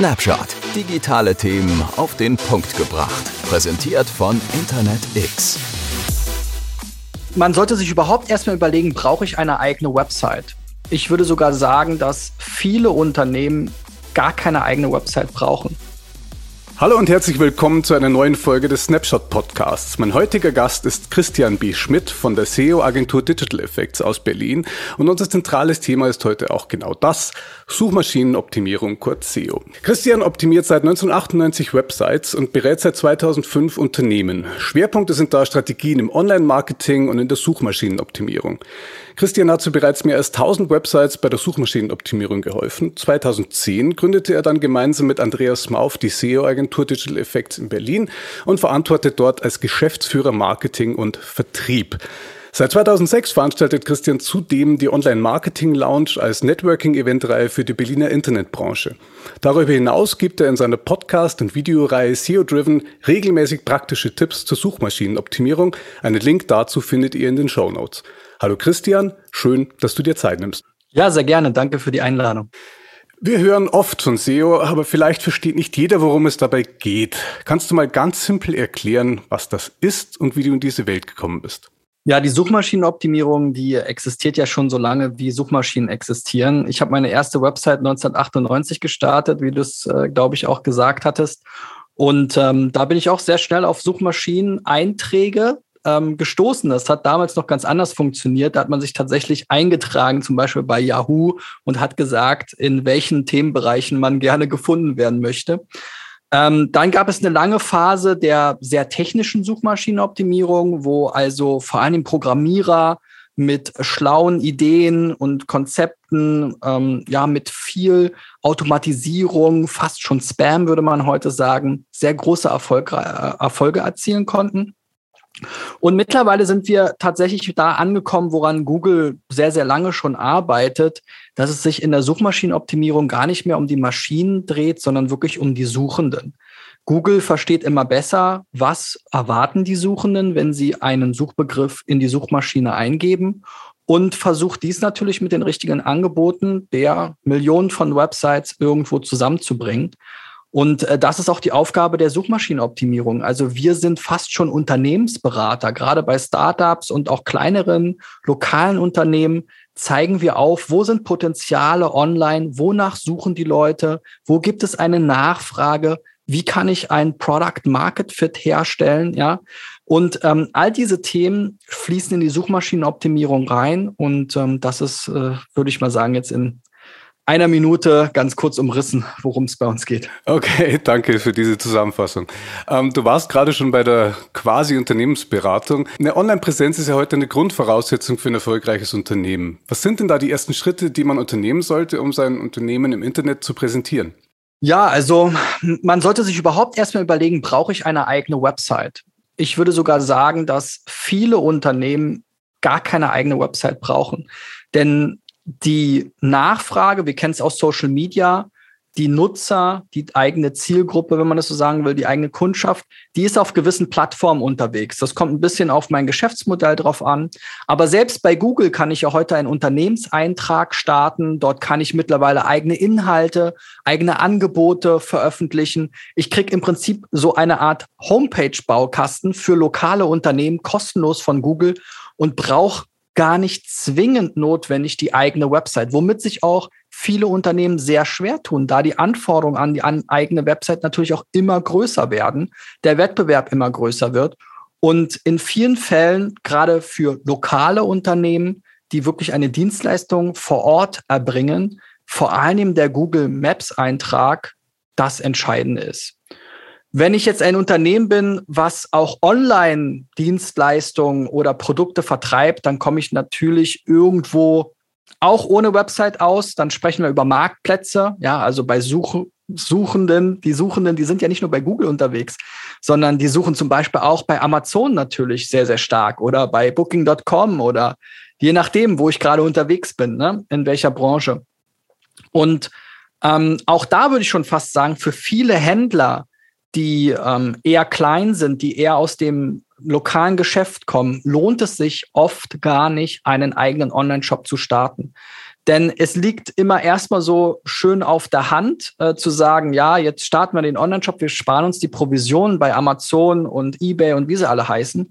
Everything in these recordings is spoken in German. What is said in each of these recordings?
Snapshot. Digitale Themen auf den Punkt gebracht. Präsentiert von Internet X. Man sollte sich überhaupt erstmal überlegen, brauche ich eine eigene Website? Ich würde sogar sagen, dass viele Unternehmen gar keine eigene Website brauchen. Hallo und herzlich willkommen zu einer neuen Folge des Snapshot Podcasts. Mein heutiger Gast ist Christian B. Schmidt von der SEO-Agentur Digital Effects aus Berlin und unser zentrales Thema ist heute auch genau das, Suchmaschinenoptimierung, kurz SEO. Christian optimiert seit 1998 Websites und berät seit 2005 Unternehmen. Schwerpunkte sind da Strategien im Online-Marketing und in der Suchmaschinenoptimierung. Christian hat zu bereits mehr als 1000 Websites bei der Suchmaschinenoptimierung geholfen. 2010 gründete er dann gemeinsam mit Andreas Mauf die SEO-Agentur Digital Effects in Berlin und verantwortet dort als Geschäftsführer Marketing und Vertrieb. Seit 2006 veranstaltet Christian zudem die Online-Marketing Lounge als Networking-Eventreihe für die Berliner Internetbranche. Darüber hinaus gibt er in seiner Podcast- und Videoreihe SEO-Driven regelmäßig praktische Tipps zur Suchmaschinenoptimierung. Einen Link dazu findet ihr in den Show Notes. Hallo Christian, schön, dass du dir Zeit nimmst. Ja, sehr gerne. Danke für die Einladung. Wir hören oft von SEO, aber vielleicht versteht nicht jeder, worum es dabei geht. Kannst du mal ganz simpel erklären, was das ist und wie du in diese Welt gekommen bist? Ja, die Suchmaschinenoptimierung, die existiert ja schon so lange, wie Suchmaschinen existieren. Ich habe meine erste Website 1998 gestartet, wie du es, äh, glaube ich, auch gesagt hattest. Und ähm, da bin ich auch sehr schnell auf Suchmaschinen-Einträge ähm, gestoßen. Das hat damals noch ganz anders funktioniert. Da hat man sich tatsächlich eingetragen, zum Beispiel bei Yahoo, und hat gesagt, in welchen Themenbereichen man gerne gefunden werden möchte. Ähm, dann gab es eine lange Phase der sehr technischen Suchmaschinenoptimierung, wo also vor allem Programmierer mit schlauen Ideen und Konzepten, ähm, ja, mit viel Automatisierung, fast schon Spam würde man heute sagen, sehr große Erfolg, Erfolge erzielen konnten. Und mittlerweile sind wir tatsächlich da angekommen, woran Google sehr, sehr lange schon arbeitet, dass es sich in der Suchmaschinenoptimierung gar nicht mehr um die Maschinen dreht, sondern wirklich um die Suchenden. Google versteht immer besser, was erwarten die Suchenden, wenn sie einen Suchbegriff in die Suchmaschine eingeben und versucht dies natürlich mit den richtigen Angeboten der Millionen von Websites irgendwo zusammenzubringen. Und äh, das ist auch die Aufgabe der Suchmaschinenoptimierung. Also wir sind fast schon Unternehmensberater, gerade bei Startups und auch kleineren lokalen Unternehmen zeigen wir auf, wo sind Potenziale online, wonach suchen die Leute, wo gibt es eine Nachfrage, wie kann ich ein Product Market Fit herstellen, ja. Und ähm, all diese Themen fließen in die Suchmaschinenoptimierung rein und ähm, das ist, äh, würde ich mal sagen, jetzt in einer Minute ganz kurz umrissen, worum es bei uns geht. Okay, danke für diese Zusammenfassung. Ähm, du warst gerade schon bei der quasi Unternehmensberatung. Eine Online-Präsenz ist ja heute eine Grundvoraussetzung für ein erfolgreiches Unternehmen. Was sind denn da die ersten Schritte, die man unternehmen sollte, um sein Unternehmen im Internet zu präsentieren? Ja, also man sollte sich überhaupt erstmal überlegen, brauche ich eine eigene Website? Ich würde sogar sagen, dass viele Unternehmen gar keine eigene Website brauchen. Denn die Nachfrage, wir kennen es aus Social Media, die Nutzer, die eigene Zielgruppe, wenn man das so sagen will, die eigene Kundschaft, die ist auf gewissen Plattformen unterwegs. Das kommt ein bisschen auf mein Geschäftsmodell drauf an. Aber selbst bei Google kann ich ja heute einen Unternehmenseintrag starten. Dort kann ich mittlerweile eigene Inhalte, eigene Angebote veröffentlichen. Ich kriege im Prinzip so eine Art Homepage-Baukasten für lokale Unternehmen kostenlos von Google und brauche gar nicht zwingend notwendig die eigene Website, womit sich auch viele Unternehmen sehr schwer tun, da die Anforderungen an die an eigene Website natürlich auch immer größer werden, der Wettbewerb immer größer wird und in vielen Fällen gerade für lokale Unternehmen, die wirklich eine Dienstleistung vor Ort erbringen, vor allem der Google Maps Eintrag das Entscheidende ist. Wenn ich jetzt ein Unternehmen bin, was auch Online-Dienstleistungen oder Produkte vertreibt, dann komme ich natürlich irgendwo auch ohne Website aus. Dann sprechen wir über Marktplätze. Ja, also bei Such Suchenden, die Suchenden, die sind ja nicht nur bei Google unterwegs, sondern die suchen zum Beispiel auch bei Amazon natürlich sehr, sehr stark oder bei Booking.com oder je nachdem, wo ich gerade unterwegs bin, ne, in welcher Branche. Und ähm, auch da würde ich schon fast sagen, für viele Händler die ähm, eher klein sind, die eher aus dem lokalen Geschäft kommen, lohnt es sich oft gar nicht, einen eigenen Online-Shop zu starten. Denn es liegt immer erstmal so schön auf der Hand äh, zu sagen, ja, jetzt starten wir den Online-Shop, wir sparen uns die Provisionen bei Amazon und eBay und wie sie alle heißen.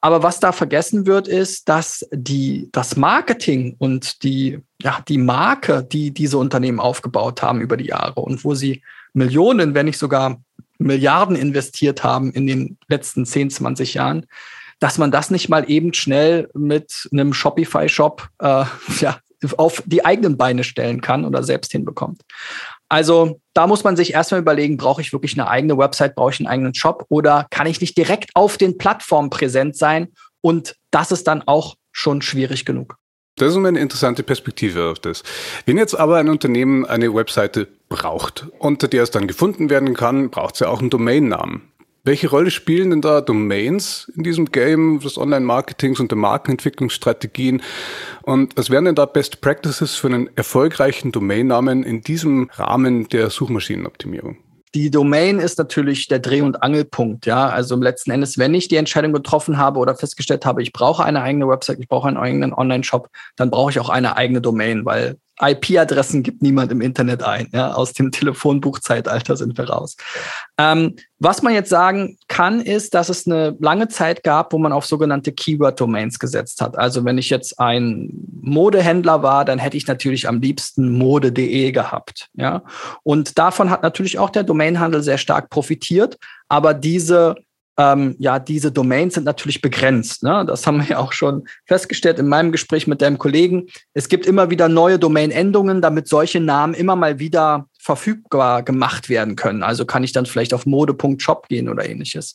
Aber was da vergessen wird, ist, dass die, das Marketing und die, ja, die Marke, die diese Unternehmen aufgebaut haben über die Jahre und wo sie Millionen, wenn nicht sogar Milliarden investiert haben in den letzten 10, 20 Jahren, dass man das nicht mal eben schnell mit einem Shopify-Shop äh, ja, auf die eigenen Beine stellen kann oder selbst hinbekommt. Also da muss man sich erstmal überlegen, brauche ich wirklich eine eigene Website, brauche ich einen eigenen Shop oder kann ich nicht direkt auf den Plattformen präsent sein? Und das ist dann auch schon schwierig genug. Das ist eine interessante Perspektive auf das. Wenn jetzt aber ein Unternehmen eine Webseite braucht, unter der es dann gefunden werden kann, braucht es ja auch einen Domainnamen. Welche Rolle spielen denn da Domains in diesem Game des Online-Marketings und der Markenentwicklungsstrategien? Und was wären denn da Best Practices für einen erfolgreichen Domainnamen in diesem Rahmen der Suchmaschinenoptimierung? Die Domain ist natürlich der Dreh- und Angelpunkt. Ja, also im letzten Endes, wenn ich die Entscheidung getroffen habe oder festgestellt habe, ich brauche eine eigene Website, ich brauche einen eigenen Online-Shop, dann brauche ich auch eine eigene Domain, weil IP-Adressen gibt niemand im Internet ein. Ja? Aus dem Telefonbuchzeitalter sind wir raus. Ähm, was man jetzt sagen kann, ist, dass es eine lange Zeit gab, wo man auf sogenannte Keyword-Domains gesetzt hat. Also wenn ich jetzt ein Modehändler war, dann hätte ich natürlich am liebsten mode.de gehabt. Ja? Und davon hat natürlich auch der Domainhandel sehr stark profitiert. Aber diese ähm, ja, diese Domains sind natürlich begrenzt. Ne? Das haben wir ja auch schon festgestellt in meinem Gespräch mit deinem Kollegen. Es gibt immer wieder neue Domain-Endungen, damit solche Namen immer mal wieder verfügbar gemacht werden können. Also kann ich dann vielleicht auf mode.shop gehen oder ähnliches.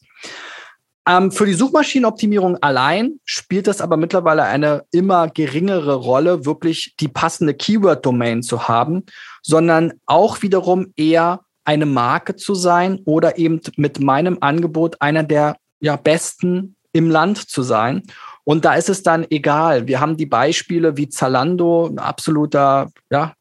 Ähm, für die Suchmaschinenoptimierung allein spielt das aber mittlerweile eine immer geringere Rolle, wirklich die passende Keyword-Domain zu haben, sondern auch wiederum eher eine Marke zu sein oder eben mit meinem Angebot einer der ja, besten im Land zu sein. Und da ist es dann egal. Wir haben die Beispiele wie Zalando, ein absoluter, ja,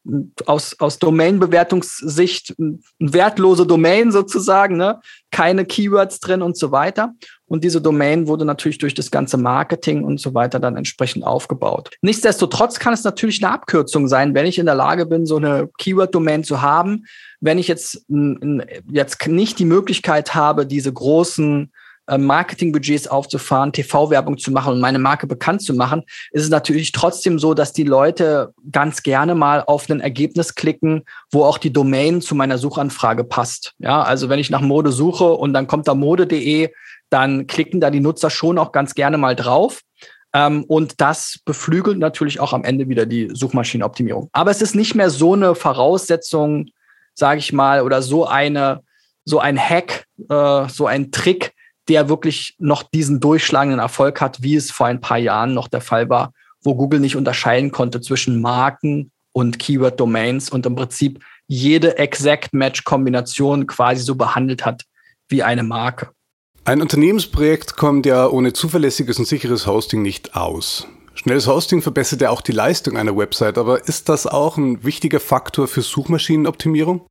aus, aus Domain-Bewertungssicht, ein wertlose Domain sozusagen, ne? keine Keywords drin und so weiter. Und diese Domain wurde natürlich durch das ganze Marketing und so weiter dann entsprechend aufgebaut. Nichtsdestotrotz kann es natürlich eine Abkürzung sein, wenn ich in der Lage bin, so eine Keyword-Domain zu haben. Wenn ich jetzt, jetzt nicht die Möglichkeit habe, diese großen Marketingbudgets aufzufahren, TV-Werbung zu machen und meine Marke bekannt zu machen, ist es natürlich trotzdem so, dass die Leute ganz gerne mal auf ein Ergebnis klicken, wo auch die Domain zu meiner Suchanfrage passt. Ja, also wenn ich nach Mode suche und dann kommt da mode.de, dann klicken da die Nutzer schon auch ganz gerne mal drauf. Ähm, und das beflügelt natürlich auch am Ende wieder die Suchmaschinenoptimierung. Aber es ist nicht mehr so eine Voraussetzung, sage ich mal, oder so eine, so ein Hack, äh, so ein Trick, der wirklich noch diesen durchschlagenden Erfolg hat, wie es vor ein paar Jahren noch der Fall war, wo Google nicht unterscheiden konnte zwischen Marken und Keyword-Domains und im Prinzip jede Exact-Match-Kombination quasi so behandelt hat wie eine Marke. Ein Unternehmensprojekt kommt ja ohne zuverlässiges und sicheres Hosting nicht aus. Schnelles Hosting verbessert ja auch die Leistung einer Website, aber ist das auch ein wichtiger Faktor für Suchmaschinenoptimierung?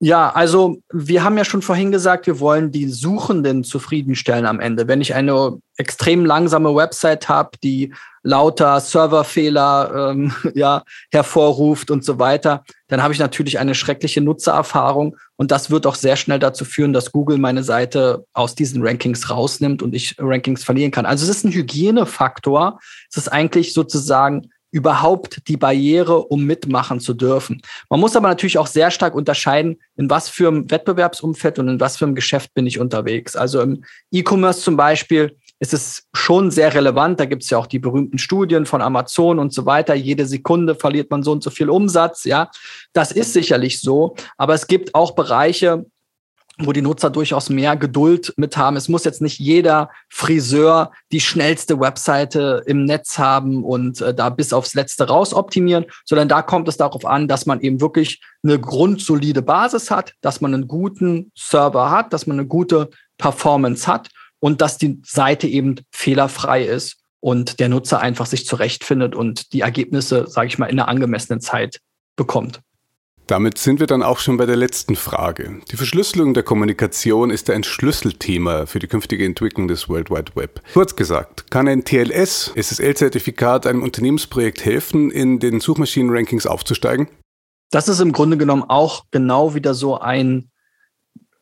Ja, also wir haben ja schon vorhin gesagt, wir wollen die Suchenden zufriedenstellen am Ende. Wenn ich eine extrem langsame Website habe, die lauter Serverfehler ähm, ja, hervorruft und so weiter, dann habe ich natürlich eine schreckliche Nutzererfahrung und das wird auch sehr schnell dazu führen, dass Google meine Seite aus diesen Rankings rausnimmt und ich Rankings verlieren kann. Also es ist ein Hygienefaktor. Es ist eigentlich sozusagen überhaupt die Barriere, um mitmachen zu dürfen. Man muss aber natürlich auch sehr stark unterscheiden, in was für einem Wettbewerbsumfeld und in was für einem Geschäft bin ich unterwegs. Also im E-Commerce zum Beispiel ist es schon sehr relevant. Da gibt es ja auch die berühmten Studien von Amazon und so weiter. Jede Sekunde verliert man so und so viel Umsatz. Ja, das ist sicherlich so. Aber es gibt auch Bereiche, wo die Nutzer durchaus mehr Geduld mit haben. Es muss jetzt nicht jeder Friseur die schnellste Webseite im Netz haben und äh, da bis aufs Letzte raus optimieren, sondern da kommt es darauf an, dass man eben wirklich eine grundsolide Basis hat, dass man einen guten Server hat, dass man eine gute Performance hat und dass die Seite eben fehlerfrei ist und der Nutzer einfach sich zurechtfindet und die Ergebnisse, sage ich mal, in einer angemessenen Zeit bekommt. Damit sind wir dann auch schon bei der letzten Frage. Die Verschlüsselung der Kommunikation ist ein Schlüsselthema für die künftige Entwicklung des World Wide Web. Kurz gesagt, kann ein TLS, SSL-Zertifikat einem Unternehmensprojekt helfen, in den Suchmaschinen-Rankings aufzusteigen? Das ist im Grunde genommen auch genau wieder so ein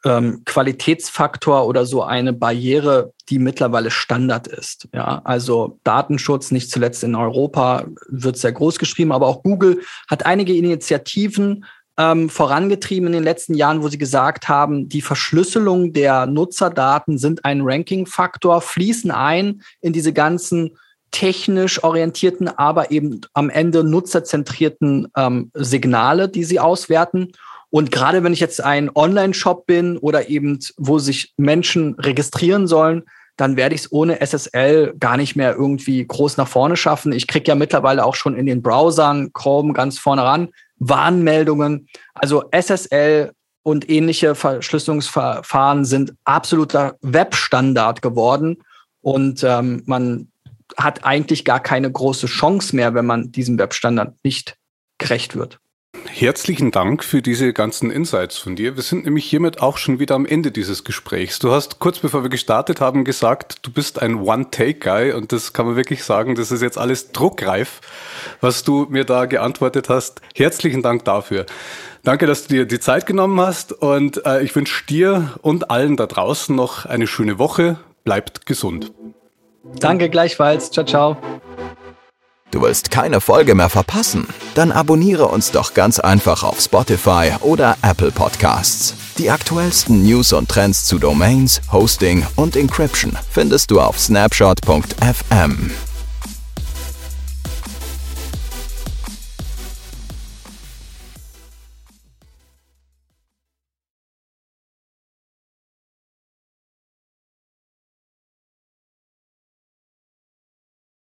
ähm, Qualitätsfaktor oder so eine Barriere, die mittlerweile Standard ist. Ja, also Datenschutz, nicht zuletzt in Europa, wird sehr groß geschrieben, aber auch Google hat einige Initiativen ähm, vorangetrieben in den letzten Jahren, wo sie gesagt haben, die Verschlüsselung der Nutzerdaten sind ein Ranking-Faktor, fließen ein in diese ganzen technisch orientierten, aber eben am Ende nutzerzentrierten ähm, Signale, die sie auswerten. Und gerade wenn ich jetzt ein Online-Shop bin oder eben, wo sich Menschen registrieren sollen, dann werde ich es ohne SSL gar nicht mehr irgendwie groß nach vorne schaffen. Ich kriege ja mittlerweile auch schon in den Browsern, Chrome ganz vorne ran, Warnmeldungen. Also SSL und ähnliche Verschlüsselungsverfahren sind absoluter Webstandard geworden. Und ähm, man hat eigentlich gar keine große Chance mehr, wenn man diesem Webstandard nicht gerecht wird. Herzlichen Dank für diese ganzen Insights von dir. Wir sind nämlich hiermit auch schon wieder am Ende dieses Gesprächs. Du hast kurz bevor wir gestartet haben gesagt, du bist ein One-Take-Guy und das kann man wirklich sagen, das ist jetzt alles druckreif, was du mir da geantwortet hast. Herzlichen Dank dafür. Danke, dass du dir die Zeit genommen hast und äh, ich wünsche dir und allen da draußen noch eine schöne Woche. Bleibt gesund. Danke gleichfalls. Ciao, ciao. Du willst keine Folge mehr verpassen? Dann abonniere uns doch ganz einfach auf Spotify oder Apple Podcasts. Die aktuellsten News und Trends zu Domains, Hosting und Encryption findest du auf snapshot.fm.